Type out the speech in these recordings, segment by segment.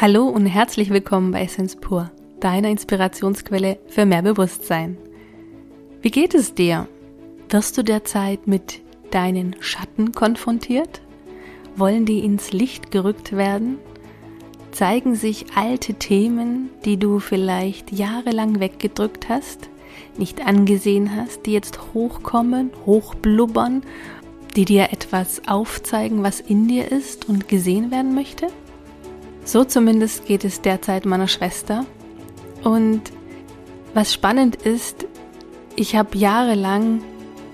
Hallo und herzlich willkommen bei Essence Pur, deiner Inspirationsquelle für mehr Bewusstsein. Wie geht es dir? Wirst du derzeit mit deinen Schatten konfrontiert? Wollen die ins Licht gerückt werden? Zeigen sich alte Themen, die du vielleicht jahrelang weggedrückt hast, nicht angesehen hast, die jetzt hochkommen, hochblubbern, die dir etwas aufzeigen, was in dir ist und gesehen werden möchte? So zumindest geht es derzeit meiner Schwester. Und was spannend ist, ich habe jahrelang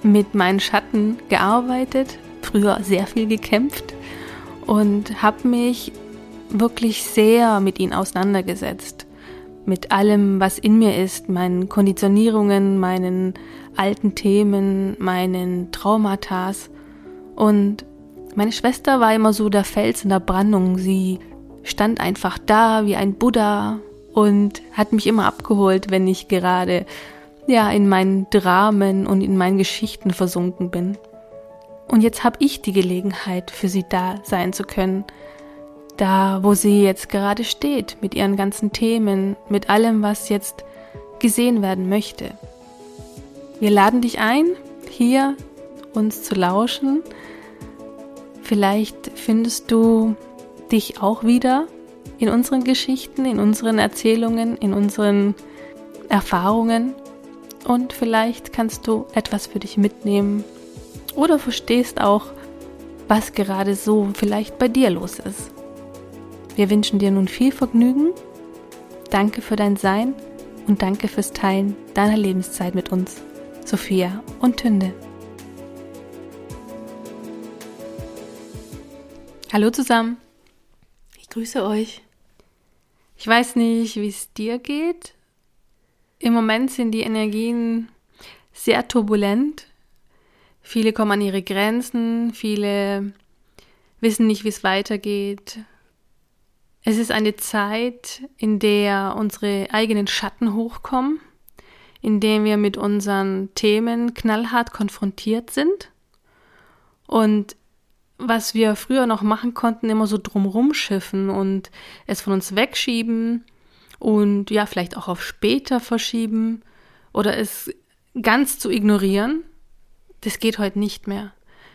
mit meinen Schatten gearbeitet, früher sehr viel gekämpft und habe mich wirklich sehr mit ihnen auseinandergesetzt. Mit allem, was in mir ist, meinen Konditionierungen, meinen alten Themen, meinen Traumata. Und meine Schwester war immer so der Fels in der Brandung. Sie stand einfach da wie ein Buddha und hat mich immer abgeholt, wenn ich gerade ja in meinen Dramen und in meinen Geschichten versunken bin. Und jetzt habe ich die Gelegenheit, für sie da sein zu können, da wo sie jetzt gerade steht, mit ihren ganzen Themen, mit allem, was jetzt gesehen werden möchte. Wir laden dich ein, hier uns zu lauschen. Vielleicht findest du dich auch wieder in unseren Geschichten, in unseren Erzählungen, in unseren Erfahrungen und vielleicht kannst du etwas für dich mitnehmen oder verstehst auch, was gerade so vielleicht bei dir los ist. Wir wünschen dir nun viel Vergnügen. Danke für dein Sein und danke fürs Teilen deiner Lebenszeit mit uns, Sophia und Tünde. Hallo zusammen grüße euch. Ich weiß nicht, wie es dir geht. Im Moment sind die Energien sehr turbulent. Viele kommen an ihre Grenzen, viele wissen nicht, wie es weitergeht. Es ist eine Zeit, in der unsere eigenen Schatten hochkommen, in der wir mit unseren Themen knallhart konfrontiert sind. Und was wir früher noch machen konnten, immer so drumrum schiffen und es von uns wegschieben und ja, vielleicht auch auf später verschieben oder es ganz zu ignorieren, das geht heute nicht mehr.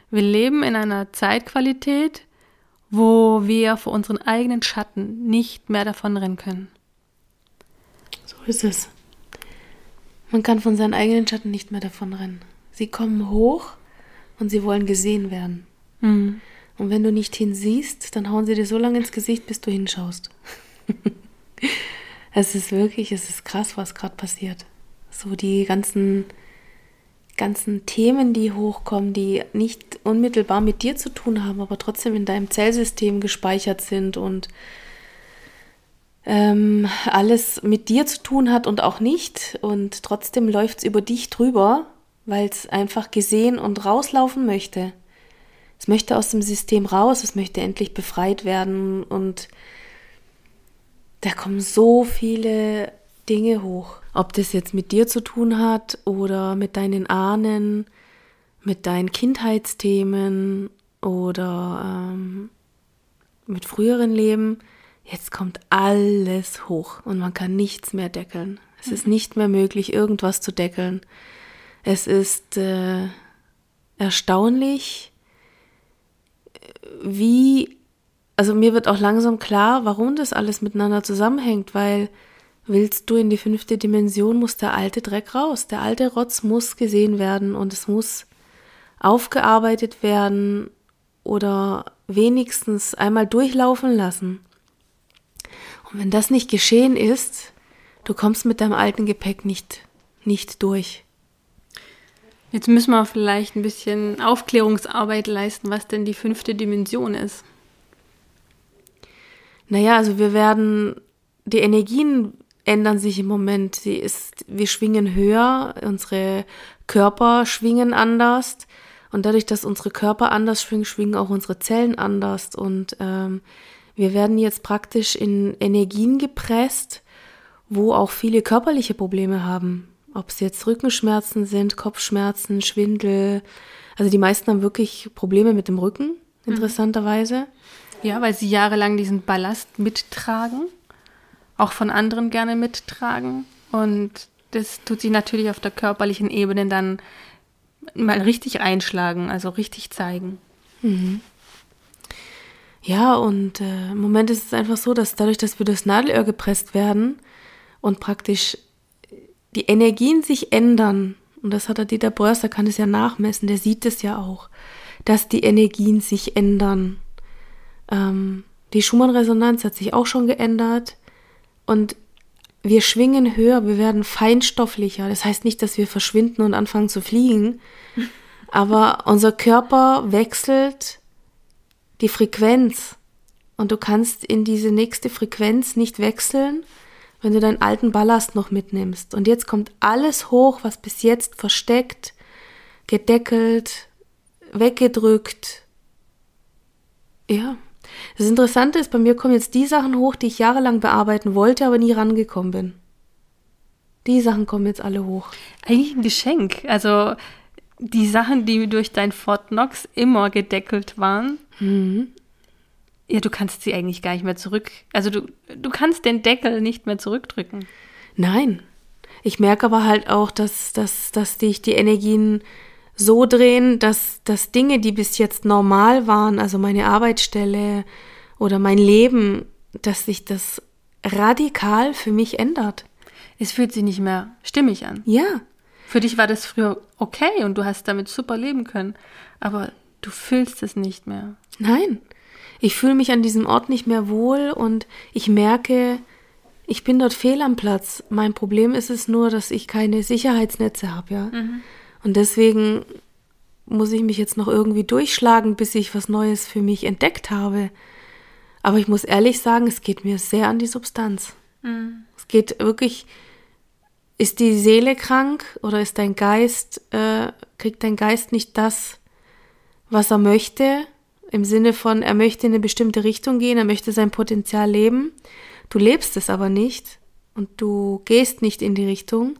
Wir leben in einer Zeitqualität, wo wir vor unseren eigenen Schatten nicht mehr davonrennen können. So ist es. Man kann von seinen eigenen Schatten nicht mehr davonrennen. Sie kommen hoch und sie wollen gesehen werden. Mhm. Und wenn du nicht hinsiehst, dann hauen sie dir so lange ins Gesicht, bis du hinschaust. es ist wirklich, es ist krass, was gerade passiert. So die ganzen, ganzen Themen, die hochkommen, die nicht unmittelbar mit dir zu tun haben, aber trotzdem in deinem Zellsystem gespeichert sind und ähm, alles mit dir zu tun hat und auch nicht. Und trotzdem läuft es über dich drüber, weil es einfach gesehen und rauslaufen möchte. Es möchte aus dem System raus, es möchte endlich befreit werden und da kommen so viele Dinge hoch. Ob das jetzt mit dir zu tun hat oder mit deinen Ahnen, mit deinen Kindheitsthemen oder ähm, mit früheren Leben. Jetzt kommt alles hoch und man kann nichts mehr deckeln. Es ist nicht mehr möglich, irgendwas zu deckeln. Es ist äh, erstaunlich, wie, also mir wird auch langsam klar, warum das alles miteinander zusammenhängt, weil willst du in die fünfte Dimension, muss der alte Dreck raus. Der alte Rotz muss gesehen werden und es muss aufgearbeitet werden oder wenigstens einmal durchlaufen lassen. Und wenn das nicht geschehen ist, du kommst mit deinem alten Gepäck nicht, nicht durch. Jetzt müssen wir vielleicht ein bisschen Aufklärungsarbeit leisten, was denn die fünfte Dimension ist. Naja, also wir werden, die Energien ändern sich im Moment. Sie ist, wir schwingen höher, unsere Körper schwingen anders. Und dadurch, dass unsere Körper anders schwingen, schwingen auch unsere Zellen anders. Und ähm, wir werden jetzt praktisch in Energien gepresst, wo auch viele körperliche Probleme haben. Ob es jetzt Rückenschmerzen sind, Kopfschmerzen, Schwindel. Also die meisten haben wirklich Probleme mit dem Rücken, mhm. interessanterweise. Ja, weil sie jahrelang diesen Ballast mittragen, auch von anderen gerne mittragen. Und das tut sich natürlich auf der körperlichen Ebene dann mal richtig einschlagen, also richtig zeigen. Mhm. Ja, und äh, im Moment ist es einfach so, dass dadurch, dass wir das Nadelöhr gepresst werden und praktisch die Energien sich ändern, und das hat der Dieter Beuys, der kann es ja nachmessen, der sieht es ja auch, dass die Energien sich ändern. Ähm, die Schumann-Resonanz hat sich auch schon geändert und wir schwingen höher, wir werden feinstofflicher. Das heißt nicht, dass wir verschwinden und anfangen zu fliegen, aber unser Körper wechselt die Frequenz und du kannst in diese nächste Frequenz nicht wechseln, wenn du deinen alten Ballast noch mitnimmst. Und jetzt kommt alles hoch, was bis jetzt versteckt, gedeckelt, weggedrückt. Ja. Das Interessante ist, bei mir kommen jetzt die Sachen hoch, die ich jahrelang bearbeiten wollte, aber nie rangekommen bin. Die Sachen kommen jetzt alle hoch. Eigentlich ein Geschenk. Also die Sachen, die durch dein Fort Knox immer gedeckelt waren, mhm. Ja, du kannst sie eigentlich gar nicht mehr zurück. Also du, du kannst den Deckel nicht mehr zurückdrücken. Nein. Ich merke aber halt auch, dass, dass, dass dich die Energien so drehen, dass, dass Dinge, die bis jetzt normal waren, also meine Arbeitsstelle oder mein Leben, dass sich das radikal für mich ändert. Es fühlt sich nicht mehr stimmig an. Ja. Für dich war das früher okay und du hast damit super leben können, aber du fühlst es nicht mehr. Nein, ich fühle mich an diesem Ort nicht mehr wohl und ich merke, ich bin dort fehl am Platz. Mein Problem ist es nur, dass ich keine Sicherheitsnetze habe, ja. Mhm. Und deswegen muss ich mich jetzt noch irgendwie durchschlagen, bis ich was Neues für mich entdeckt habe. Aber ich muss ehrlich sagen, es geht mir sehr an die Substanz. Mhm. Es geht wirklich ist die Seele krank oder ist dein Geist, äh, kriegt dein Geist nicht das, was er möchte? Im Sinne von, er möchte in eine bestimmte Richtung gehen, er möchte sein Potenzial leben. Du lebst es aber nicht und du gehst nicht in die Richtung,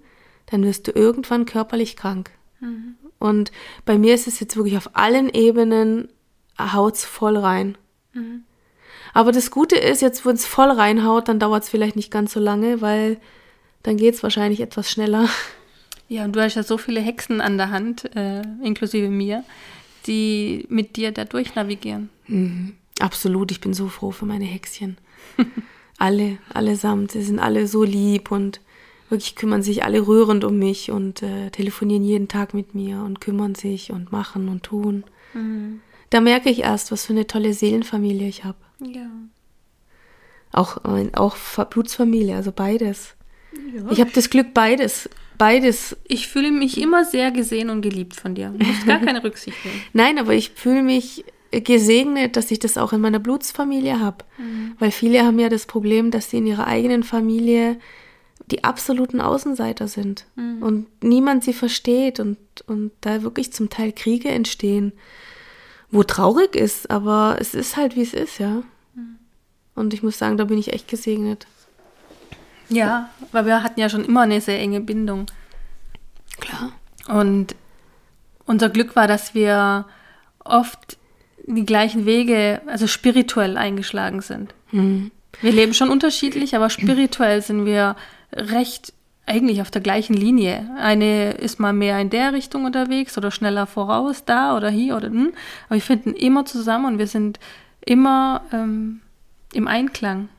dann wirst du irgendwann körperlich krank. Mhm. Und bei mir ist es jetzt wirklich auf allen Ebenen haut's voll rein. Mhm. Aber das Gute ist, jetzt, wo es voll reinhaut, dann dauert es vielleicht nicht ganz so lange, weil dann geht es wahrscheinlich etwas schneller. Ja, und du hast ja so viele Hexen an der Hand, äh, inklusive mir, die mit dir da durchnavigieren. Mhm. Absolut, ich bin so froh für meine Hexchen. alle, allesamt, sie sind alle so lieb und wirklich kümmern sich alle rührend um mich und äh, telefonieren jeden Tag mit mir und kümmern sich und machen und tun. Mhm. Da merke ich erst, was für eine tolle Seelenfamilie ich habe. Ja. Auch, äh, auch Blutsfamilie, also beides. Ich habe das Glück, beides. Beides. Ich fühle mich immer sehr gesehen und geliebt von dir. Du musst gar keine Rücksicht nehmen. Nein, aber ich fühle mich gesegnet, dass ich das auch in meiner Blutsfamilie habe. Mhm. Weil viele haben ja das Problem, dass sie in ihrer eigenen Familie die absoluten Außenseiter sind mhm. und niemand sie versteht und, und da wirklich zum Teil Kriege entstehen, wo traurig ist, aber es ist halt, wie es ist, ja. Mhm. Und ich muss sagen, da bin ich echt gesegnet. Ja, weil wir hatten ja schon immer eine sehr enge Bindung. Klar. Und unser Glück war, dass wir oft die gleichen Wege, also spirituell eingeschlagen sind. Mhm. Wir leben schon unterschiedlich, aber spirituell sind wir recht eigentlich auf der gleichen Linie. Eine ist mal mehr in der Richtung unterwegs oder schneller voraus, da oder hier oder hm. Aber wir finden immer zusammen und wir sind immer ähm, im Einklang.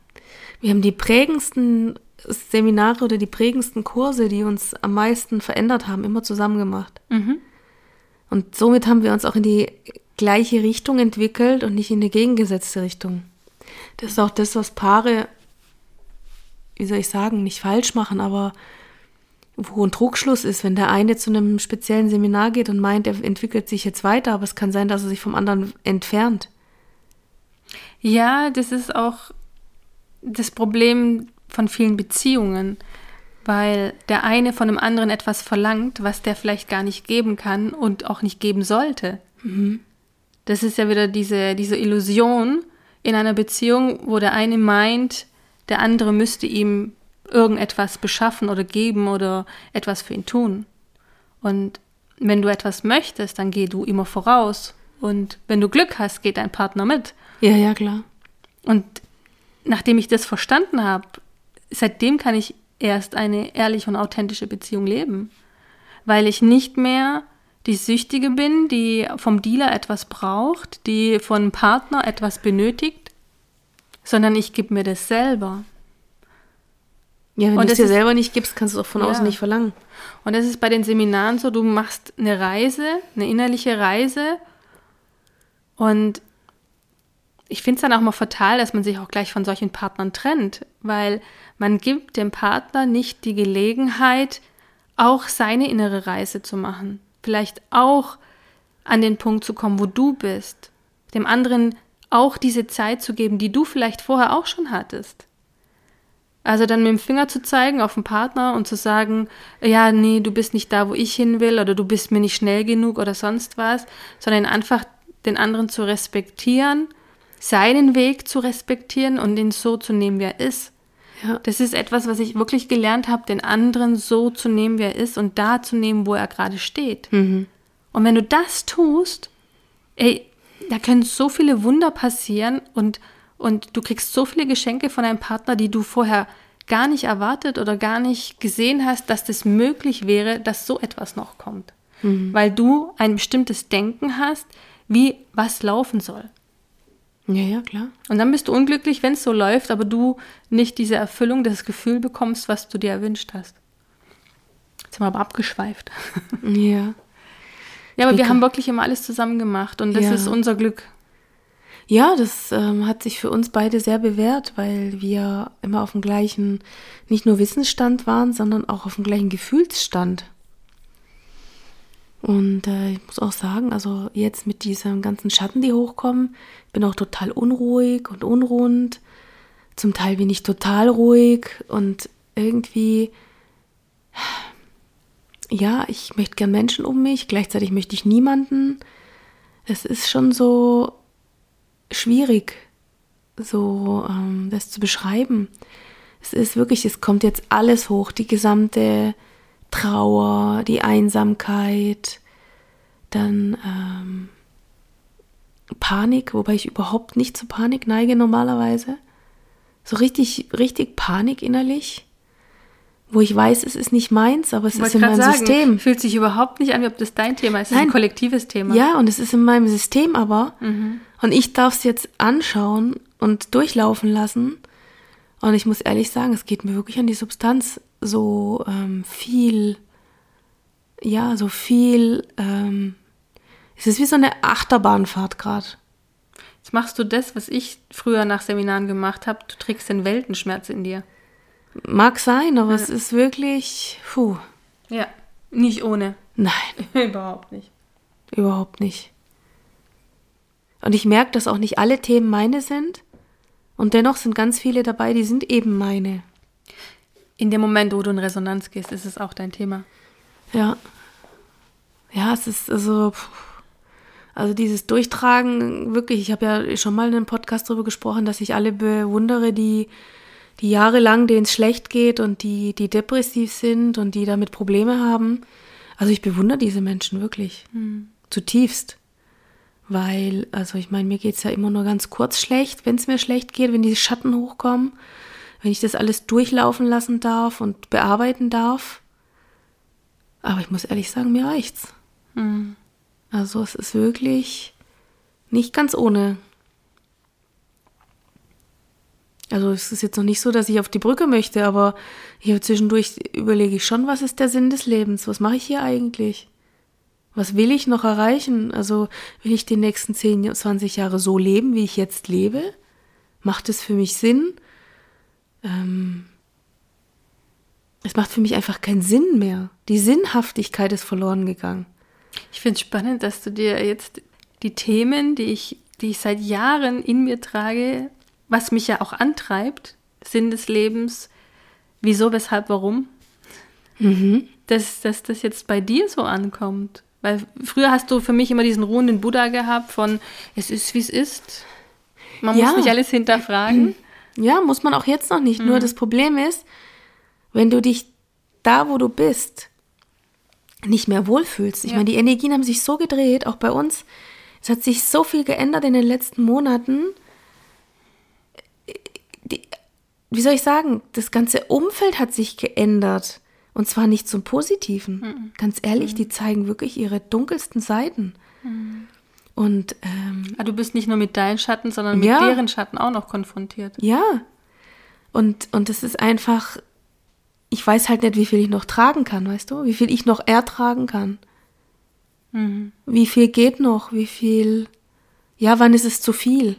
Wir haben die prägendsten Seminare oder die prägendsten Kurse, die uns am meisten verändert haben, immer zusammen gemacht. Mhm. Und somit haben wir uns auch in die gleiche Richtung entwickelt und nicht in die gegengesetzte Richtung. Das ist auch das, was Paare, wie soll ich sagen, nicht falsch machen, aber wo ein Trugschluss ist, wenn der eine zu einem speziellen Seminar geht und meint, er entwickelt sich jetzt weiter, aber es kann sein, dass er sich vom anderen entfernt. Ja, das ist auch das Problem von vielen Beziehungen, weil der eine von dem anderen etwas verlangt, was der vielleicht gar nicht geben kann und auch nicht geben sollte. Mhm. Das ist ja wieder diese, diese Illusion in einer Beziehung, wo der eine meint, der andere müsste ihm irgendetwas beschaffen oder geben oder etwas für ihn tun. Und wenn du etwas möchtest, dann geh du immer voraus. Und wenn du Glück hast, geht dein Partner mit. Ja, ja, klar. Und nachdem ich das verstanden habe, seitdem kann ich erst eine ehrliche und authentische Beziehung leben, weil ich nicht mehr die Süchtige bin, die vom Dealer etwas braucht, die von Partner etwas benötigt, sondern ich gebe mir das selber. Ja, wenn du es dir selber nicht gibst, kannst du es auch von ja. außen nicht verlangen. Und das ist bei den Seminaren so, du machst eine Reise, eine innerliche Reise und ich finde es dann auch mal fatal, dass man sich auch gleich von solchen Partnern trennt, weil man gibt dem Partner nicht die Gelegenheit, auch seine innere Reise zu machen. Vielleicht auch an den Punkt zu kommen, wo du bist. Dem anderen auch diese Zeit zu geben, die du vielleicht vorher auch schon hattest. Also dann mit dem Finger zu zeigen auf den Partner und zu sagen, ja, nee, du bist nicht da, wo ich hin will oder du bist mir nicht schnell genug oder sonst was, sondern einfach den anderen zu respektieren, seinen Weg zu respektieren und ihn so zu nehmen, wie er ist. Ja. Das ist etwas, was ich wirklich gelernt habe, den anderen so zu nehmen, wie er ist und da zu nehmen, wo er gerade steht. Mhm. Und wenn du das tust, ey, da können so viele Wunder passieren und und du kriegst so viele Geschenke von einem Partner, die du vorher gar nicht erwartet oder gar nicht gesehen hast, dass das möglich wäre, dass so etwas noch kommt. Mhm. Weil du ein bestimmtes Denken hast, wie was laufen soll. Ja, ja, klar. Und dann bist du unglücklich, wenn es so läuft, aber du nicht diese Erfüllung, das Gefühl bekommst, was du dir erwünscht hast. Jetzt haben wir aber abgeschweift. Ja. Ja, aber wir haben wirklich immer alles zusammen gemacht und das ja. ist unser Glück. Ja, das ähm, hat sich für uns beide sehr bewährt, weil wir immer auf dem gleichen, nicht nur Wissensstand waren, sondern auch auf dem gleichen Gefühlsstand. Und äh, ich muss auch sagen, also jetzt mit diesen ganzen Schatten, die hochkommen, bin auch total unruhig und unrund. Zum Teil bin ich total ruhig und irgendwie, ja, ich möchte gern Menschen um mich, gleichzeitig möchte ich niemanden. Es ist schon so, schwierig, so ähm, das zu beschreiben. Es ist wirklich, es kommt jetzt alles hoch, die gesamte Trauer, die Einsamkeit, dann ähm, Panik, wobei ich überhaupt nicht zu Panik neige normalerweise. So richtig, richtig Panik innerlich wo ich weiß, es ist nicht meins, aber es ist in meinem sagen, System. Fühlt sich überhaupt nicht an, wie ob das dein Thema ist. Es ist ein kollektives Thema. Ja, und es ist in meinem System aber. Mhm. Und ich darf es jetzt anschauen und durchlaufen lassen. Und ich muss ehrlich sagen, es geht mir wirklich an die Substanz. So ähm, viel, ja, so viel, ähm, es ist wie so eine Achterbahnfahrt gerade. Jetzt machst du das, was ich früher nach Seminaren gemacht habe. Du trägst den Weltenschmerz in dir. Mag sein, aber ja. es ist wirklich, puh. Ja, nicht ohne. Nein. Überhaupt nicht. Überhaupt nicht. Und ich merke, dass auch nicht alle Themen meine sind. Und dennoch sind ganz viele dabei, die sind eben meine. In dem Moment, wo du in Resonanz gehst, ist es auch dein Thema. Ja. Ja, es ist also, also dieses Durchtragen, wirklich, ich habe ja schon mal in einem Podcast darüber gesprochen, dass ich alle bewundere, die die jahrelang denen es schlecht geht und die, die depressiv sind und die damit Probleme haben. Also ich bewundere diese Menschen wirklich mhm. zutiefst. Weil, also ich meine, mir geht es ja immer nur ganz kurz schlecht, wenn es mir schlecht geht, wenn die Schatten hochkommen, wenn ich das alles durchlaufen lassen darf und bearbeiten darf. Aber ich muss ehrlich sagen, mir reicht's. Mhm. Also es ist wirklich nicht ganz ohne. Also es ist jetzt noch nicht so, dass ich auf die Brücke möchte, aber hier zwischendurch überlege ich schon, was ist der Sinn des Lebens? Was mache ich hier eigentlich? Was will ich noch erreichen? Also will ich die nächsten 10, 20 Jahre so leben, wie ich jetzt lebe? Macht es für mich Sinn? Ähm, es macht für mich einfach keinen Sinn mehr. Die Sinnhaftigkeit ist verloren gegangen. Ich finde es spannend, dass du dir jetzt die Themen, die ich, die ich seit Jahren in mir trage, was mich ja auch antreibt, Sinn des Lebens, wieso, weshalb, warum, mhm. dass, dass das jetzt bei dir so ankommt. Weil früher hast du für mich immer diesen ruhenden Buddha gehabt von, es ist, wie es ist. Man ja. muss nicht alles hinterfragen. Ja, muss man auch jetzt noch nicht. Mhm. Nur das Problem ist, wenn du dich da, wo du bist, nicht mehr wohlfühlst. Ich ja. meine, die Energien haben sich so gedreht, auch bei uns. Es hat sich so viel geändert in den letzten Monaten wie soll ich sagen, das ganze Umfeld hat sich geändert. Und zwar nicht zum Positiven. Mhm. Ganz ehrlich, mhm. die zeigen wirklich ihre dunkelsten Seiten. Mhm. Und ähm, ah, du bist nicht nur mit deinen Schatten, sondern mit ja. deren Schatten auch noch konfrontiert. Ja. Und, und es ist einfach, ich weiß halt nicht, wie viel ich noch tragen kann, weißt du? Wie viel ich noch ertragen kann. Mhm. Wie viel geht noch? Wie viel, ja, wann ist es zu viel?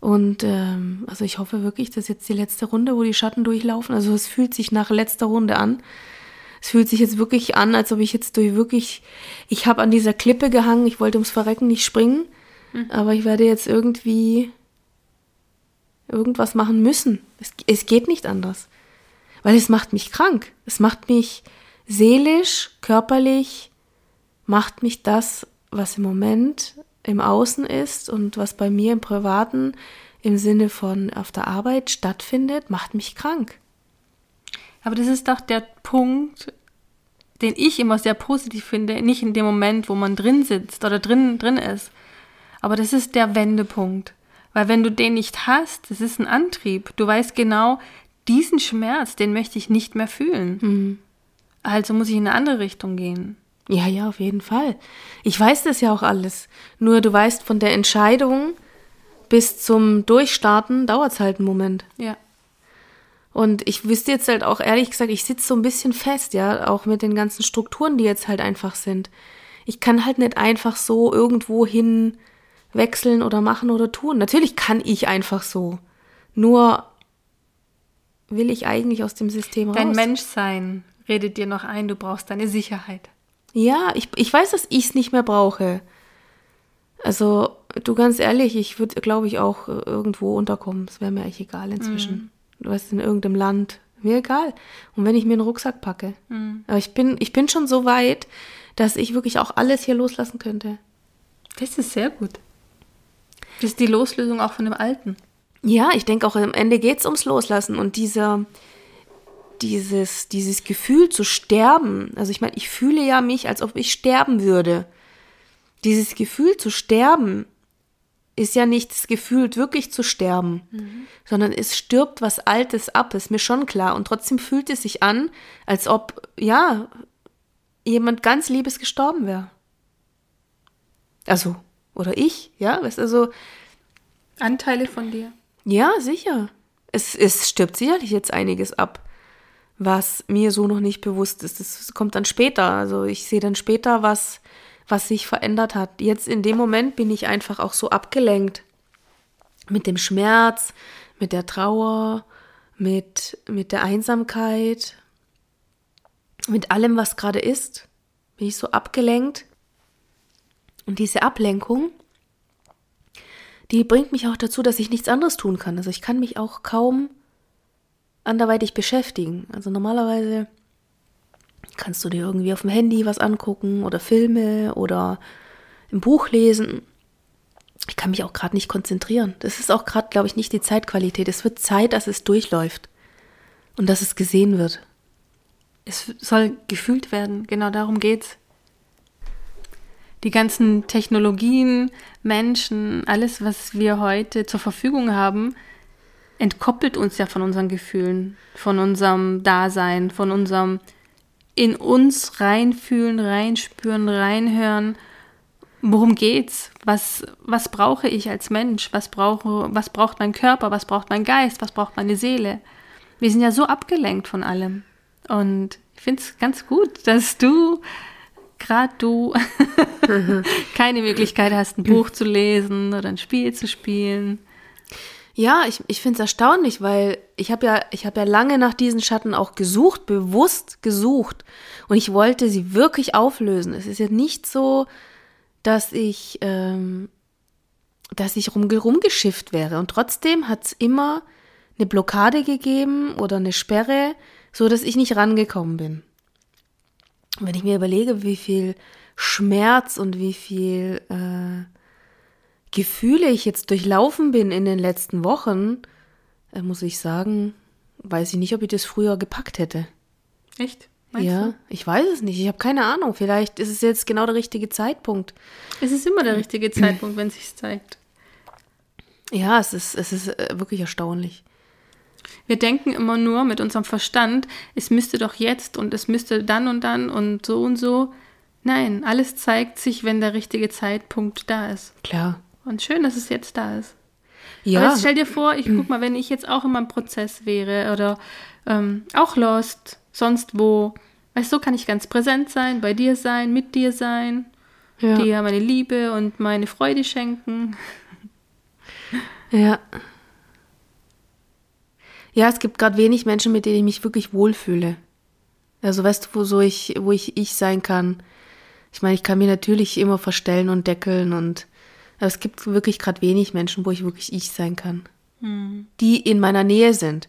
Und ähm, also ich hoffe wirklich, dass jetzt die letzte Runde, wo die Schatten durchlaufen, also es fühlt sich nach letzter Runde an. Es fühlt sich jetzt wirklich an, als ob ich jetzt durch wirklich, ich habe an dieser Klippe gehangen, ich wollte ums Verrecken nicht springen, mhm. aber ich werde jetzt irgendwie irgendwas machen müssen. Es, es geht nicht anders. Weil es macht mich krank. Es macht mich seelisch, körperlich, macht mich das, was im Moment im Außen ist und was bei mir im Privaten im Sinne von auf der Arbeit stattfindet, macht mich krank. Aber das ist doch der Punkt, den ich immer sehr positiv finde, nicht in dem Moment, wo man drin sitzt oder drin, drin ist. Aber das ist der Wendepunkt. Weil wenn du den nicht hast, das ist ein Antrieb. Du weißt genau, diesen Schmerz, den möchte ich nicht mehr fühlen. Mhm. Also muss ich in eine andere Richtung gehen. Ja, ja, auf jeden Fall. Ich weiß das ja auch alles. Nur du weißt, von der Entscheidung bis zum Durchstarten dauert es halt einen Moment. Ja. Und ich wüsste jetzt halt auch ehrlich gesagt, ich sitze so ein bisschen fest, ja, auch mit den ganzen Strukturen, die jetzt halt einfach sind. Ich kann halt nicht einfach so irgendwo hin wechseln oder machen oder tun. Natürlich kann ich einfach so. Nur will ich eigentlich aus dem System Dein raus. Dein Menschsein redet dir noch ein, du brauchst deine Sicherheit. Ja, ich, ich weiß, dass ich es nicht mehr brauche. Also, du ganz ehrlich, ich würde, glaube ich, auch äh, irgendwo unterkommen. Es wäre mir eigentlich egal inzwischen. Du weißt, in irgendeinem Land. Mir egal. Und wenn ich mir einen Rucksack packe. Mm. Aber ich bin, ich bin schon so weit, dass ich wirklich auch alles hier loslassen könnte. Das ist sehr gut. Das ist die Loslösung auch von dem Alten. Ja, ich denke auch am Ende geht es ums Loslassen und dieser, dieses, dieses Gefühl zu sterben, also ich meine, ich fühle ja mich, als ob ich sterben würde. Dieses Gefühl zu sterben ist ja nicht das Gefühl, wirklich zu sterben, mhm. sondern es stirbt was Altes ab, ist mir schon klar. Und trotzdem fühlt es sich an, als ob, ja, jemand ganz Liebes gestorben wäre. Also, oder ich, ja, weißt also. Anteile von dir. Ja, sicher. Es, es stirbt sicherlich jetzt einiges ab was mir so noch nicht bewusst ist. Das kommt dann später. Also ich sehe dann später, was, was sich verändert hat. Jetzt in dem Moment bin ich einfach auch so abgelenkt mit dem Schmerz, mit der Trauer, mit, mit der Einsamkeit, mit allem, was gerade ist. Bin ich so abgelenkt. Und diese Ablenkung, die bringt mich auch dazu, dass ich nichts anderes tun kann. Also ich kann mich auch kaum anderweitig beschäftigen. Also normalerweise kannst du dir irgendwie auf dem Handy was angucken oder Filme oder im Buch lesen. Ich kann mich auch gerade nicht konzentrieren. Das ist auch gerade, glaube ich, nicht die Zeitqualität. Es wird Zeit, dass es durchläuft und dass es gesehen wird. Es soll gefühlt werden. Genau darum geht's. Die ganzen Technologien, Menschen, alles, was wir heute zur Verfügung haben, entkoppelt uns ja von unseren Gefühlen, von unserem Dasein, von unserem in uns reinfühlen, reinspüren, reinhören. Worum geht's? Was, was brauche ich als Mensch? Was, brauche, was braucht mein Körper? Was braucht mein Geist? Was braucht meine Seele? Wir sind ja so abgelenkt von allem. Und ich finde es ganz gut, dass du, gerade du, keine Möglichkeit hast, ein Buch zu lesen oder ein Spiel zu spielen. Ja, ich, ich finde es erstaunlich, weil ich habe ja, ich habe ja lange nach diesen Schatten auch gesucht, bewusst gesucht. Und ich wollte sie wirklich auflösen. Es ist ja nicht so, dass ich, ähm, dass ich rum, rumgeschifft wäre. Und trotzdem hat es immer eine Blockade gegeben oder eine Sperre, so dass ich nicht rangekommen bin. Wenn ich mir überlege, wie viel Schmerz und wie viel äh, Gefühle ich jetzt durchlaufen bin in den letzten Wochen, äh, muss ich sagen, weiß ich nicht, ob ich das früher gepackt hätte. Echt? Meinst ja, du? ich weiß es nicht. Ich habe keine Ahnung. Vielleicht ist es jetzt genau der richtige Zeitpunkt. Es ist immer der richtige Zeitpunkt, wenn es sich zeigt. Ja, es ist, es ist äh, wirklich erstaunlich. Wir denken immer nur mit unserem Verstand, es müsste doch jetzt und es müsste dann und dann und so und so. Nein, alles zeigt sich, wenn der richtige Zeitpunkt da ist. Klar. Und schön, dass es jetzt da ist. Ja. Aber jetzt stell dir vor, ich guck mal, wenn ich jetzt auch in meinem Prozess wäre oder ähm, auch lost, sonst wo, weißt du, so kann ich ganz präsent sein, bei dir sein, mit dir sein, ja. dir meine Liebe und meine Freude schenken. Ja. Ja, es gibt gerade wenig Menschen, mit denen ich mich wirklich wohlfühle. Also weißt du, wo so ich, wo ich ich sein kann. Ich meine, ich kann mir natürlich immer verstellen und deckeln und aber es gibt wirklich gerade wenig Menschen, wo ich wirklich ich sein kann. Hm. Die in meiner Nähe sind.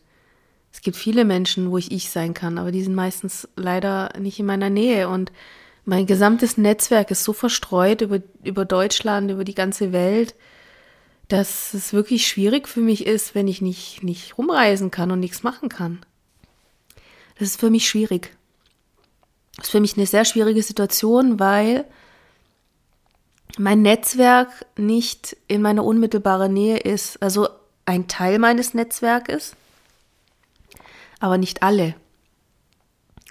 Es gibt viele Menschen, wo ich ich sein kann, aber die sind meistens leider nicht in meiner Nähe und mein gesamtes Netzwerk ist so verstreut über, über Deutschland, über die ganze Welt, dass es wirklich schwierig für mich ist, wenn ich nicht, nicht rumreisen kann und nichts machen kann. Das ist für mich schwierig. Das ist für mich eine sehr schwierige Situation, weil mein Netzwerk nicht in meiner unmittelbaren Nähe ist. Also ein Teil meines Netzwerkes, aber nicht alle.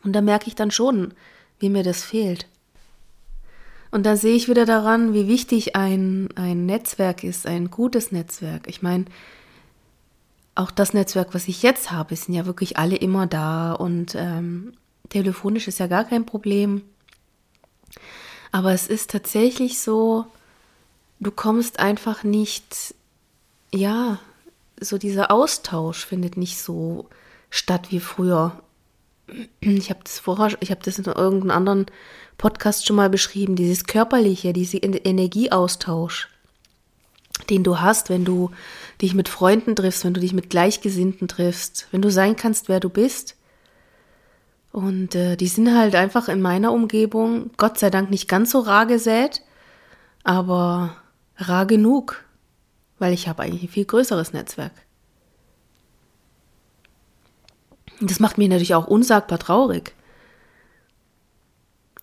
Und da merke ich dann schon, wie mir das fehlt. Und da sehe ich wieder daran, wie wichtig ein, ein Netzwerk ist, ein gutes Netzwerk. Ich meine, auch das Netzwerk, was ich jetzt habe, sind ja wirklich alle immer da und ähm, telefonisch ist ja gar kein Problem. Aber es ist tatsächlich so, du kommst einfach nicht, ja, so dieser Austausch findet nicht so statt wie früher. Ich habe das vorher, ich habe das in irgendeinem anderen Podcast schon mal beschrieben, dieses körperliche, dieser Energieaustausch, den du hast, wenn du dich mit Freunden triffst, wenn du dich mit Gleichgesinnten triffst, wenn du sein kannst, wer du bist. Und äh, die sind halt einfach in meiner Umgebung, Gott sei Dank nicht ganz so rar gesät, aber rar genug, weil ich habe eigentlich ein viel größeres Netzwerk. Das macht mich natürlich auch unsagbar traurig.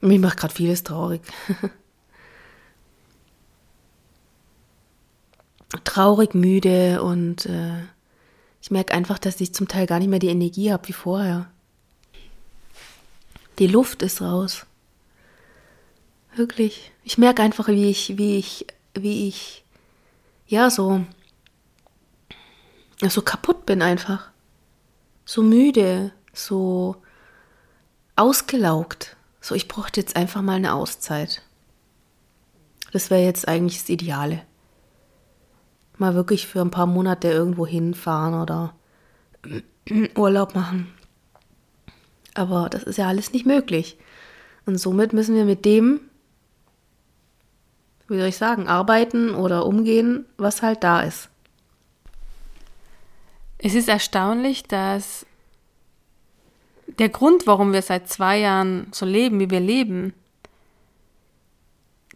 Mich macht gerade vieles traurig. traurig, müde und äh, ich merke einfach, dass ich zum Teil gar nicht mehr die Energie habe wie vorher. Die Luft ist raus. Wirklich. Ich merke einfach, wie ich, wie ich, wie ich, ja, so, so kaputt bin einfach. So müde, so ausgelaugt. So, ich bräuchte jetzt einfach mal eine Auszeit. Das wäre jetzt eigentlich das Ideale. Mal wirklich für ein paar Monate irgendwo hinfahren oder Urlaub machen. Aber das ist ja alles nicht möglich. Und somit müssen wir mit dem, wie soll ich sagen, arbeiten oder umgehen, was halt da ist. Es ist erstaunlich, dass der Grund, warum wir seit zwei Jahren so leben, wie wir leben,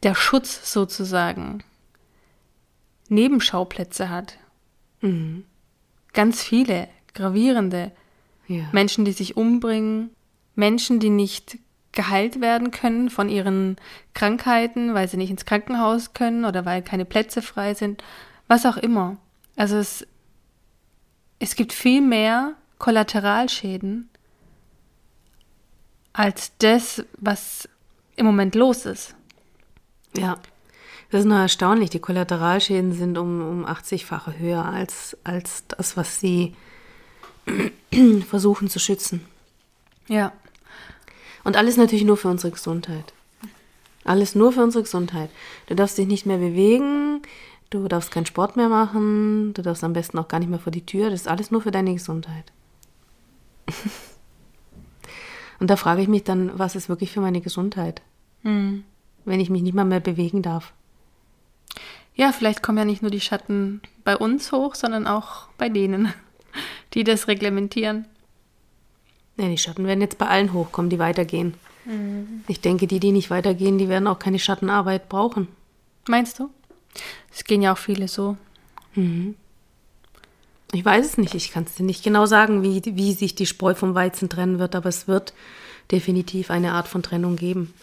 der Schutz sozusagen, Nebenschauplätze hat. Mhm. Ganz viele gravierende Ja. Menschen, die sich umbringen, Menschen, die nicht geheilt werden können von ihren Krankheiten, weil sie nicht ins Krankenhaus können oder weil keine Plätze frei sind, was auch immer. Also es, es gibt viel mehr Kollateralschäden als das, was im Moment los ist. Ja. Das ist nur erstaunlich. Die Kollateralschäden sind um, um 80-fache höher als, als das, was sie versuchen zu schützen. Ja. Und alles natürlich nur für unsere Gesundheit. Alles nur für unsere Gesundheit. Du darfst dich nicht mehr bewegen, du darfst keinen Sport mehr machen, du darfst am besten auch gar nicht mehr vor die Tür. Das ist alles nur für deine Gesundheit. Und da frage ich mich dann, was ist wirklich für meine Gesundheit, Hm. wenn ich mich nicht mal mehr bewegen darf? Ja, vielleicht kommen ja nicht nur die Schatten bei uns hoch, sondern auch bei denen, die das reglementieren. Ja, die Schatten werden jetzt bei allen hochkommen, die weitergehen. Ich denke, die, die nicht weitergehen, die werden auch keine Schattenarbeit brauchen. Meinst du? Es gehen ja auch viele so. Ich weiß es nicht. Ich kann es dir nicht genau sagen, wie, wie sich die Spreu vom Weizen trennen wird, aber es wird definitiv eine Art von Trennung geben.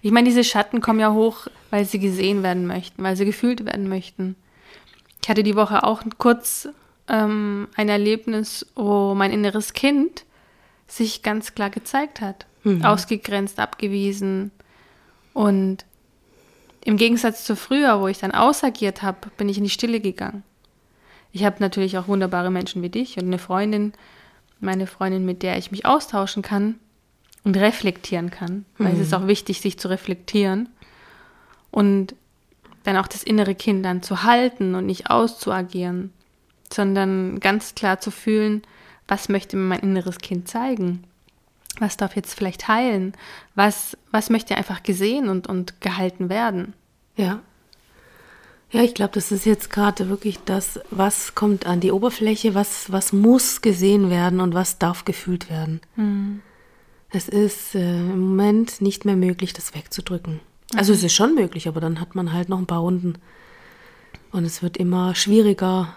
Ich meine, diese Schatten kommen ja hoch, weil sie gesehen werden möchten, weil sie gefühlt werden möchten. Ich hatte die Woche auch kurz ähm, ein Erlebnis, wo mein inneres Kind sich ganz klar gezeigt hat. Mhm. Ausgegrenzt, abgewiesen. Und im Gegensatz zu früher, wo ich dann ausagiert habe, bin ich in die Stille gegangen. Ich habe natürlich auch wunderbare Menschen wie dich und eine Freundin, meine Freundin, mit der ich mich austauschen kann und reflektieren kann. Weil mhm. es ist auch wichtig, sich zu reflektieren. Und dann auch das innere Kind dann zu halten und nicht auszuagieren, sondern ganz klar zu fühlen, was möchte mir mein inneres Kind zeigen? Was darf jetzt vielleicht heilen? Was, was möchte einfach gesehen und, und gehalten werden? Ja. Ja, ich glaube, das ist jetzt gerade wirklich das, was kommt an die Oberfläche, was, was muss gesehen werden und was darf gefühlt werden. Mhm. Es ist äh, im Moment nicht mehr möglich, das wegzudrücken. Also es ist schon möglich, aber dann hat man halt noch ein paar Runden. Und es wird immer schwieriger.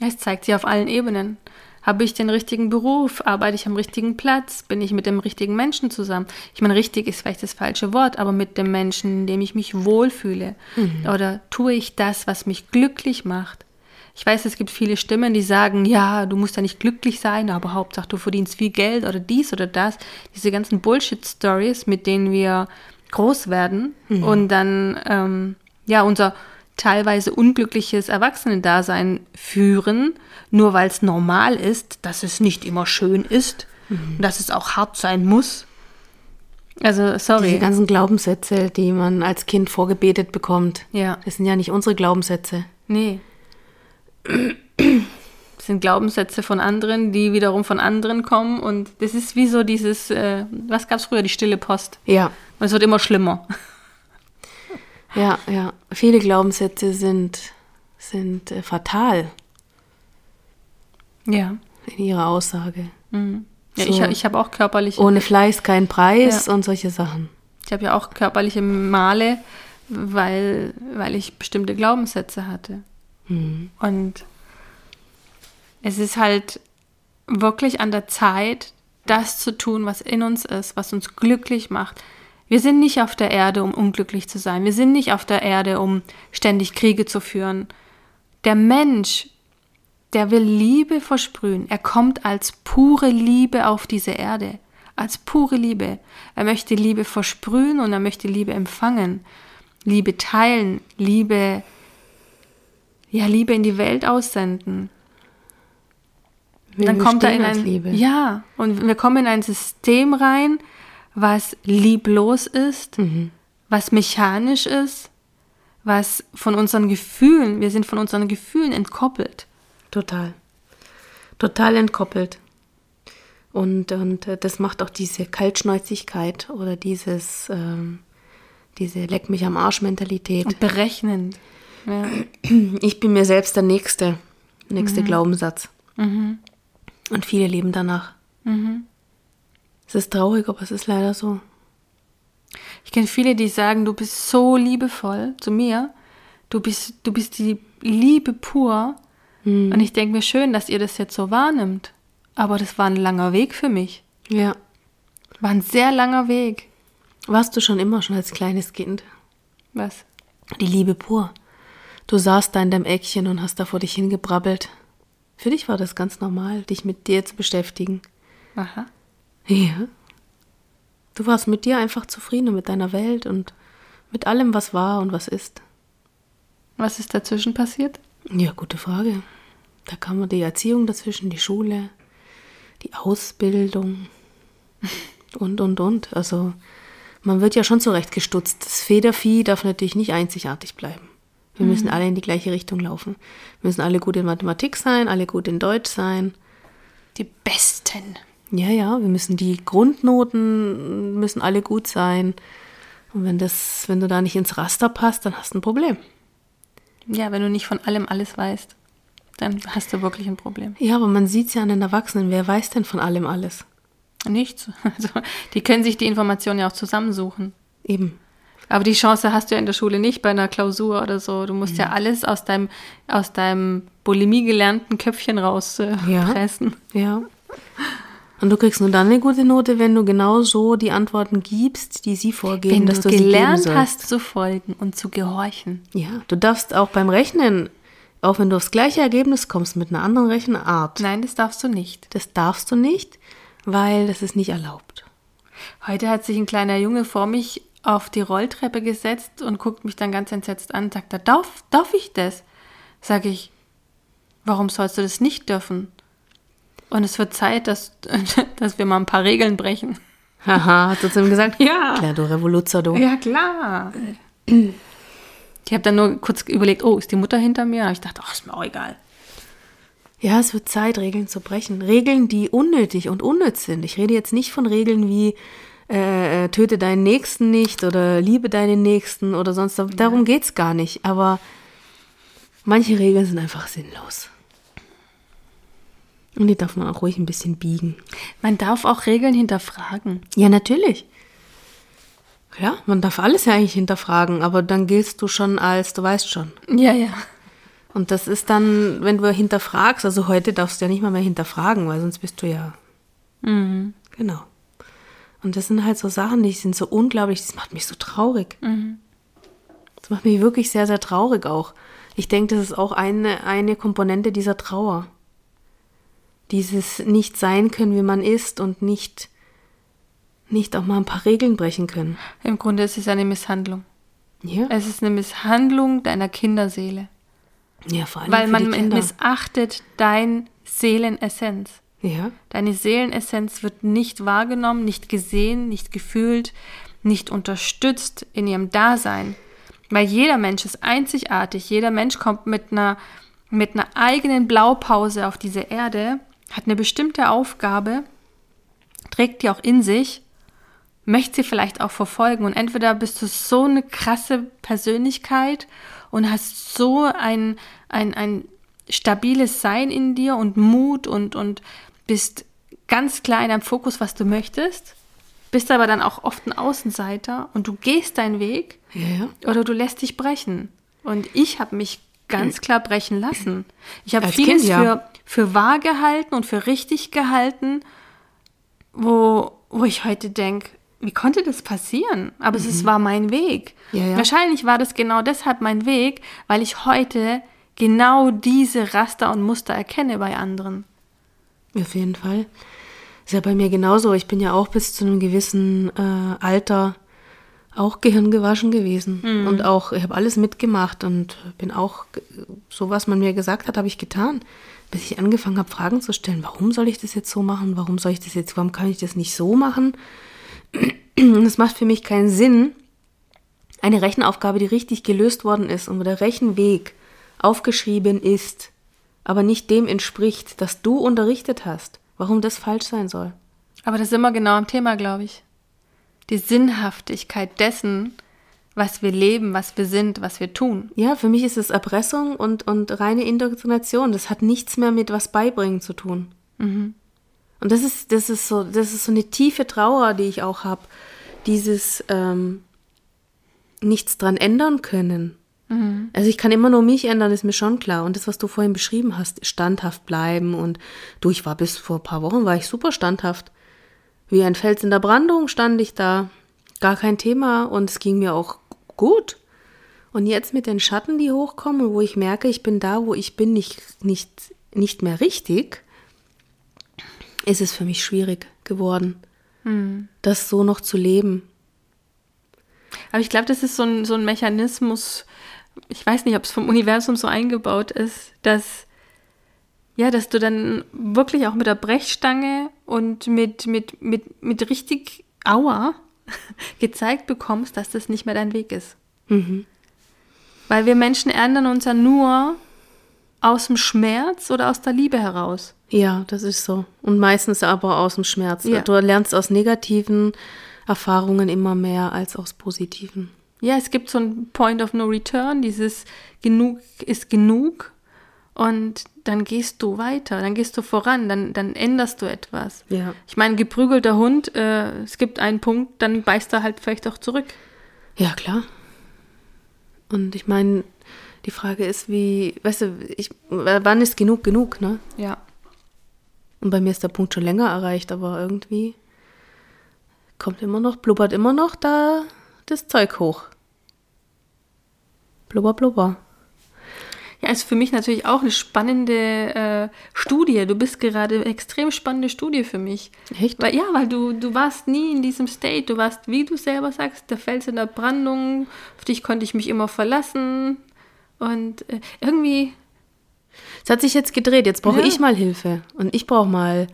Es zeigt sich auf allen Ebenen. Habe ich den richtigen Beruf? Arbeite ich am richtigen Platz? Bin ich mit dem richtigen Menschen zusammen? Ich meine, richtig ist vielleicht das falsche Wort, aber mit dem Menschen, in dem ich mich wohlfühle. Mhm. Oder tue ich das, was mich glücklich macht? Ich weiß, es gibt viele Stimmen, die sagen, ja, du musst ja nicht glücklich sein, aber Hauptsache du verdienst viel Geld oder dies oder das. Diese ganzen Bullshit-Stories, mit denen wir groß werden mhm. und dann ähm, ja unser teilweise unglückliches Erwachsenendasein führen, nur weil es normal ist, dass es nicht immer schön ist mhm. und dass es auch hart sein muss. Also, sorry. Diese ganzen Glaubenssätze, die man als Kind vorgebetet bekommt, ja. das sind ja nicht unsere Glaubenssätze. Nee. Das sind Glaubenssätze von anderen, die wiederum von anderen kommen. Und das ist wie so dieses, äh, was gab es früher, die stille Post. Ja. Und es wird immer schlimmer. Ja, ja. Viele Glaubenssätze sind, sind äh, fatal. Ja. In ihrer Aussage. Mhm. Ja, so, ich, ich habe auch körperliche. Ohne Fleiß kein Preis ja. und solche Sachen. Ich habe ja auch körperliche Male, weil, weil ich bestimmte Glaubenssätze hatte. Mhm. Und es ist halt wirklich an der Zeit, das zu tun, was in uns ist, was uns glücklich macht, wir sind nicht auf der Erde, um unglücklich zu sein. Wir sind nicht auf der Erde, um ständig Kriege zu führen. Der Mensch, der will Liebe versprühen. Er kommt als pure Liebe auf diese Erde. Als pure Liebe. Er möchte Liebe versprühen und er möchte Liebe empfangen. Liebe teilen. Liebe, ja, Liebe in die Welt aussenden. Wir dann kommt er in ein, Liebe. ja, und wir kommen in ein System rein, was lieblos ist, mhm. was mechanisch ist, was von unseren Gefühlen, wir sind von unseren Gefühlen entkoppelt. Total. Total entkoppelt. Und, und äh, das macht auch diese Kaltschnäuzigkeit oder dieses, ähm, diese Leck mich am Arsch-Mentalität. Und berechnend. Ja. Ich bin mir selbst der nächste, nächste mhm. Glaubenssatz. Mhm. Und viele leben danach. Mhm. Es ist traurig, aber es ist leider so. Ich kenne viele, die sagen, du bist so liebevoll zu mir. Du bist, du bist die Liebe pur. Hm. Und ich denke mir schön, dass ihr das jetzt so wahrnimmt. Aber das war ein langer Weg für mich. Ja. War ein sehr langer Weg. Warst du schon immer, schon als kleines Kind? Was? Die Liebe pur. Du saßt da in deinem Eckchen und hast da vor dich hingebrabbelt. Für dich war das ganz normal, dich mit dir zu beschäftigen. Aha. Ja. Du warst mit dir einfach zufrieden und mit deiner Welt und mit allem, was war und was ist. Was ist dazwischen passiert? Ja, gute Frage. Da kam die Erziehung dazwischen, die Schule, die Ausbildung und, und, und. Also man wird ja schon zurechtgestutzt. Das Federvieh darf natürlich nicht einzigartig bleiben. Wir mhm. müssen alle in die gleiche Richtung laufen. Wir müssen alle gut in Mathematik sein, alle gut in Deutsch sein. Die Besten. Ja, ja, wir müssen die Grundnoten müssen alle gut sein. Und wenn das, wenn du da nicht ins Raster passt, dann hast du ein Problem. Ja, wenn du nicht von allem alles weißt, dann hast du wirklich ein Problem. Ja, aber man sieht es ja an den Erwachsenen. Wer weiß denn von allem alles? Nichts. Also, die können sich die Informationen ja auch zusammensuchen. Eben. Aber die Chance hast du ja in der Schule nicht bei einer Klausur oder so. Du musst ja, ja alles aus deinem, aus deinem Bulimie gelernten Köpfchen rauspressen. Äh, ja. ja. Und du kriegst nur dann eine gute Note, wenn du genau so die Antworten gibst, die sie vorgeben, wenn dass du, du gelernt hast zu folgen und zu gehorchen. Ja, du darfst auch beim Rechnen Auch wenn du aufs gleiche Ergebnis kommst mit einer anderen Rechenart. Nein, das darfst du nicht. Das darfst du nicht, weil das ist nicht erlaubt. Heute hat sich ein kleiner Junge vor mich auf die Rolltreppe gesetzt und guckt mich dann ganz entsetzt an und sagt, darf, darf ich das? Sag ich, warum sollst du das nicht dürfen? Und es wird Zeit, dass, dass wir mal ein paar Regeln brechen. Haha, hat du zu ihm gesagt? Ja. Klar, du Revoluzer, du. Ja, klar. Ich habe dann nur kurz überlegt, oh, ist die Mutter hinter mir? Ich dachte, ach, ist mir auch egal. Ja, es wird Zeit, Regeln zu brechen. Regeln, die unnötig und unnütz sind. Ich rede jetzt nicht von Regeln wie äh, töte deinen Nächsten nicht oder liebe deinen Nächsten oder sonst. Darum ja. geht es gar nicht. Aber manche Regeln sind einfach sinnlos. Und die darf man auch ruhig ein bisschen biegen. Man darf auch Regeln hinterfragen. Ja, natürlich. Ja, man darf alles ja eigentlich hinterfragen, aber dann giltst du schon als, du weißt schon. Ja, ja. Und das ist dann, wenn du hinterfragst, also heute darfst du ja nicht mal mehr hinterfragen, weil sonst bist du ja. Mhm. Genau. Und das sind halt so Sachen, die sind so unglaublich, das macht mich so traurig. Mhm. Das macht mich wirklich sehr, sehr traurig auch. Ich denke, das ist auch eine, eine Komponente dieser Trauer. Dieses nicht sein können, wie man ist und nicht, nicht auch mal ein paar Regeln brechen können. Im Grunde ist es eine Misshandlung. Ja. Es ist eine Misshandlung deiner Kinderseele. Ja, vor allem Weil man missachtet dein Seelenessenz. Ja. Deine Seelenessenz wird nicht wahrgenommen, nicht gesehen, nicht gefühlt, nicht unterstützt in ihrem Dasein. Weil jeder Mensch ist einzigartig. Jeder Mensch kommt mit einer, mit einer eigenen Blaupause auf diese Erde, hat eine bestimmte Aufgabe, trägt die auch in sich, möchte sie vielleicht auch verfolgen. Und entweder bist du so eine krasse Persönlichkeit und hast so ein, ein, ein stabiles Sein in dir und Mut und, und bist ganz klar in deinem Fokus, was du möchtest, bist aber dann auch oft ein Außenseiter und du gehst deinen Weg Ja, oder du lässt dich brechen. Und ich habe mich ganz klar brechen lassen. Ich habe vieles Kind, ja. für, für wahr gehalten und für richtig gehalten, wo, wo ich heute denke, wie konnte das passieren? Aber es ist, war mein Weg. Mhm. Ja, ja. Wahrscheinlich war das genau deshalb mein Weg, weil ich heute genau diese Raster und Muster erkenne bei anderen. Auf jeden Fall. Ist ja bei mir genauso. Ich bin ja auch bis zu einem gewissen äh, Alter auch gehirngewaschen gewesen. Und auch, ich habe alles mitgemacht und bin auch, ge- so was man mir gesagt hat, habe ich getan. Bis ich angefangen habe, Fragen zu stellen. Warum soll ich das jetzt so machen? Warum soll ich das jetzt, warum kann ich das nicht so machen? Und es macht für mich keinen Sinn, eine Rechenaufgabe, die richtig gelöst worden ist und wo der Rechenweg aufgeschrieben ist, aber nicht dem entspricht, das du unterrichtet hast, warum das falsch sein soll. Aber das ist immer genau am Thema, glaube ich. Die Sinnhaftigkeit dessen, was wir leben, was wir sind, was wir tun. Ja, für mich ist es Erpressung und, und reine Indoktrination. Das hat nichts mehr mit was beibringen zu tun. Und das ist, das ist so, das ist so eine tiefe Trauer, die ich auch habe. Dieses ähm, nichts dran ändern können. Also ich kann immer nur mich ändern, ist mir schon klar. Und das, was du vorhin beschrieben hast, standhaft bleiben. Und du, ich war bis vor ein paar Wochen, war ich super standhaft. Wie ein Fels in der Brandung stand ich da. Gar kein Thema. Und es ging mir auch gut. Und jetzt mit den Schatten, die hochkommen, wo ich merke, ich bin da, wo ich bin, nicht, nicht, nicht mehr richtig, ist es für mich schwierig geworden, das so noch zu leben. Aber ich glaube, das ist so ein, so ein Mechanismus, ich weiß nicht, ob es vom Universum so eingebaut ist, dass, ja, dass du dann wirklich auch mit der Brechstange und mit, mit, mit, mit richtig Aua gezeigt bekommst, dass das nicht mehr dein Weg ist. Weil wir Menschen ändern uns ja nur aus dem Schmerz oder aus der Liebe heraus. Ja, das ist so. Und meistens aber aus dem Schmerz. Ja. Du lernst aus negativen Erfahrungen immer mehr als aus positiven. Ja, es gibt so ein Point of No Return, dieses genug ist genug und dann gehst du weiter, dann gehst du voran, dann, dann änderst du etwas. Ja. Ich meine, geprügelter Hund, äh, es gibt einen Punkt, dann beißt er halt vielleicht auch zurück. Ja, klar. Und ich meine, die Frage ist, wie, weißt du, ich, wann ist genug genug, ne? Ja. Und bei mir ist der Punkt schon länger erreicht, aber irgendwie kommt immer noch, blubbert immer noch da das Zeug hoch. Blubber, blubber. Ja, ist für mich natürlich auch eine spannende äh, Studie. Du bist gerade eine extrem spannende Studie für mich. Echt? Weil, ja, weil du, du warst nie in diesem State. Du warst, wie du selber sagst, der Fels in der Brandung. Auf dich konnte ich mich immer verlassen. Und äh, irgendwie. Es hat sich jetzt gedreht. Jetzt brauche Ja. ich mal Hilfe. Und ich brauche mal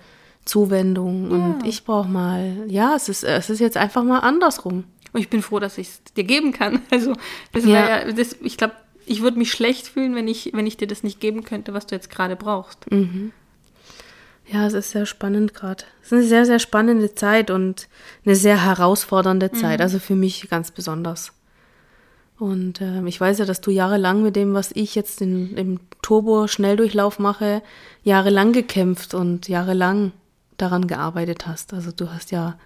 Zuwendung. Und Ja. ich brauche mal. Ja, es ist, es ist jetzt einfach mal andersrum. Und ich bin froh, dass ich es dir geben kann. Also, das Ja. wär ja, das, ich glaube, ich würde mich schlecht fühlen, wenn ich, wenn ich dir das nicht geben könnte, was du jetzt gerade brauchst. Ja, es ist sehr spannend gerade. Es ist eine sehr, sehr spannende Zeit und eine sehr herausfordernde Zeit. Also für mich ganz besonders. Und ähm, ich weiß ja, dass du jahrelang mit dem, was ich jetzt in, im Turbo-Schnelldurchlauf mache, jahrelang gekämpft und jahrelang daran gearbeitet hast. Also du hast ja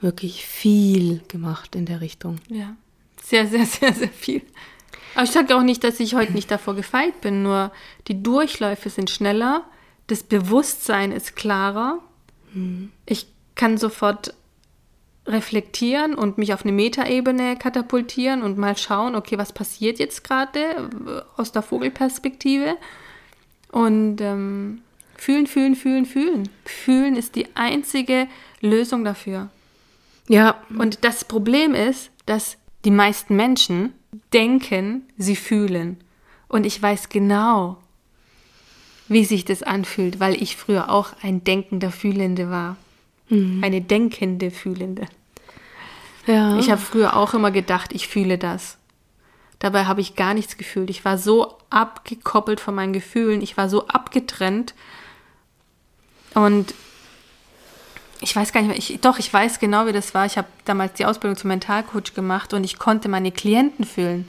wirklich viel gemacht in der Richtung. Ja. Sehr, sehr, sehr, sehr viel. Aber ich sage auch nicht, dass ich heute nicht davor gefeit bin, nur die Durchläufe sind schneller, das Bewusstsein ist klarer. Ich kann sofort reflektieren und mich auf eine Metaebene katapultieren und mal schauen, okay, was passiert jetzt gerade äh, aus der Vogelperspektive. Und ähm, fühlen, fühlen, fühlen, fühlen. Fühlen ist die einzige Lösung dafür. Ja, Und das Problem ist, dass die meisten Menschen denken, sie fühlen. Und ich weiß genau, wie sich das anfühlt, weil ich früher auch ein denkender Fühlende war. Eine denkende Fühlende. ja. Ich habe früher auch immer gedacht, ich fühle das. Dabei habe ich gar nichts gefühlt. Ich war so abgekoppelt von meinen Gefühlen. Ich war so abgetrennt. Und ich weiß gar nicht mehr, ich, doch, ich weiß genau, wie das war. Ich habe damals die Ausbildung zum Mentalcoach gemacht und ich konnte meine Klienten fühlen.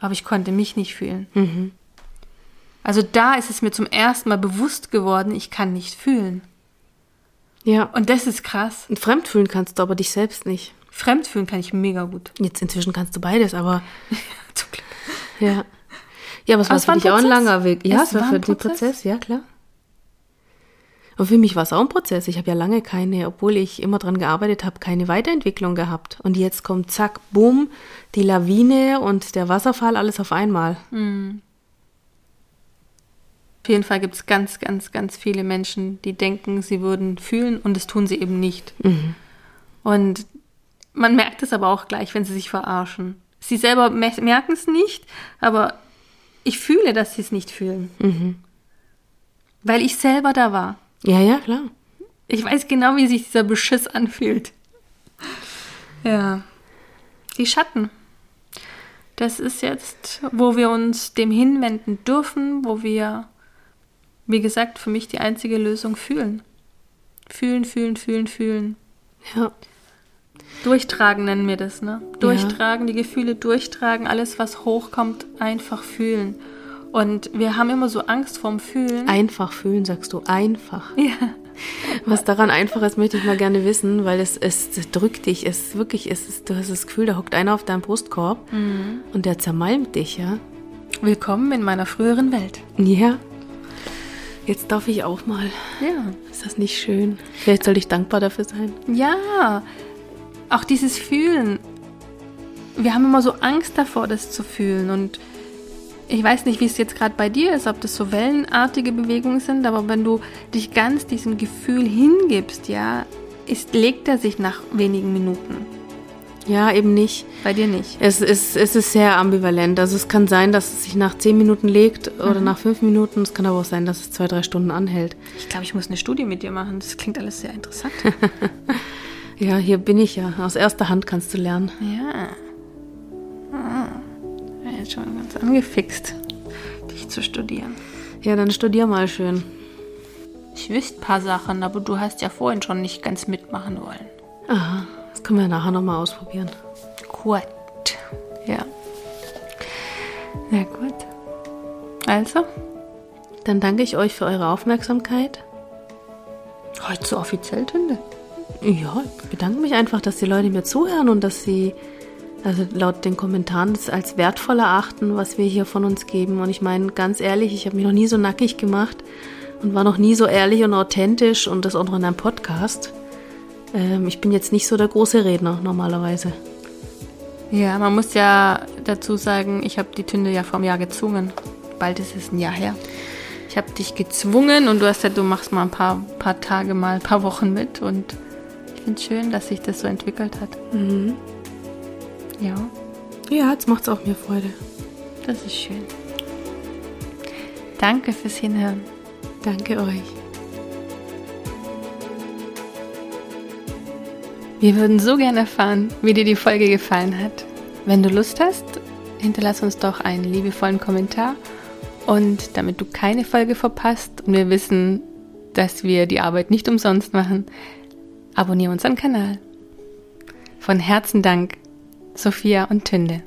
Aber ich konnte mich nicht fühlen. Also da ist es mir zum ersten Mal bewusst geworden, ich kann nicht fühlen. ja. Und das ist krass. Und fremdfühlen kannst du aber dich selbst nicht. Fremdfühlen kann ich mega gut. Jetzt inzwischen kannst du beides, aber Zum Glück. Ja. Ja, aber es war für war dich auch ein langer Weg. Ja, Es es, war war für ein den. Prozess, ja, klar. Und für mich war es auch ein Prozess. Ich habe ja lange keine, obwohl ich immer dran gearbeitet habe, keine Weiterentwicklung gehabt. Und jetzt kommt zack, bumm, die Lawine und der Wasserfall, alles auf einmal. Auf jeden Fall gibt es ganz, ganz, ganz viele Menschen, die denken, sie würden fühlen und das tun sie eben nicht. Und man merkt es aber auch gleich, wenn sie sich verarschen. Sie selber me- merken es nicht, aber ich fühle, dass sie es nicht fühlen. Weil ich selber da war. Ja, ja, klar. Ich weiß genau, wie sich dieser Beschiss anfühlt. Ja. Die Schatten. Das ist jetzt, wo wir uns dem hinwenden dürfen, wo wir, wie gesagt, für mich die einzige Lösung fühlen. Fühlen, fühlen, fühlen, fühlen. Ja. Durchtragen nennen wir das, ne? Durchtragen, die Gefühle durchtragen, alles, was hochkommt, einfach fühlen. Und wir haben immer so Angst vorm Fühlen. Einfach fühlen, sagst du. Einfach. ja. Was daran einfach ist, möchte ich mal gerne wissen, weil es, es drückt dich. Es wirklich, es ist, du hast das Gefühl, da hockt einer auf deinem Brustkorb und der zermalmt dich, ja. Willkommen in meiner früheren Welt. Ja. Jetzt darf ich auch mal. Ja. Ist das nicht schön? Vielleicht soll ich dankbar dafür sein. Ja, auch dieses Fühlen. Wir haben immer so Angst davor, das zu fühlen. Und ich weiß nicht, wie es jetzt gerade bei dir ist, ob das so wellenartige Bewegungen sind, aber wenn du dich ganz diesem Gefühl hingibst, ja, ist, legt er sich nach wenigen Minuten. Ja, eben nicht. Bei dir nicht. Es ist, es ist sehr ambivalent. Also es kann sein, dass es sich nach zehn Minuten legt oder nach fünf Minuten. Es kann aber auch sein, dass es zwei, drei Stunden anhält. Ich glaube, ich muss eine Studie mit dir machen. Das klingt alles sehr interessant. Ja, hier bin ich ja. Aus erster Hand kannst du lernen. ja. Jetzt schon ganz angefixt, dich zu studieren. Ja, dann studier mal schön. Ich wüsste ein paar Sachen, aber du hast ja vorhin schon nicht ganz mitmachen wollen. Aha, das können wir nachher nochmal ausprobieren. Gut. Ja. Na gut. Also, Dann danke ich euch für eure Aufmerksamkeit. heute so offiziell, Tünde. Ja, ich bedanke mich einfach, dass die Leute mir zuhören und dass sie also laut den Kommentaren das als wertvoll erachten, was wir hier von uns geben. Und ich meine, ganz ehrlich, ich habe mich noch nie so nackig gemacht und war noch nie so ehrlich und authentisch und das auch noch in einem Podcast. Ähm, ich bin jetzt nicht so der große Redner normalerweise. Ja, man muss ja dazu sagen, ich habe die Tünde ja vor einem Jahr gezwungen, bald ist es ein Jahr her. Ich habe dich gezwungen und du hast gesagt, du machst mal ein paar, paar Tage mal, ein paar Wochen mit und ich finde es schön, dass sich das so entwickelt hat. Mhm. Ja, Ja, jetzt macht es auch mir Freude. das ist schön. Danke fürs Hinhören. Danke euch. Wir würden so gerne erfahren, wie dir die Folge gefallen hat. Wenn du Lust hast, hinterlass uns doch einen liebevollen Kommentar. Und damit du keine Folge verpasst und wir wissen, dass wir die Arbeit nicht umsonst machen, abonniere unseren Kanal. Von Herzen Dank, Sophia und Tünde.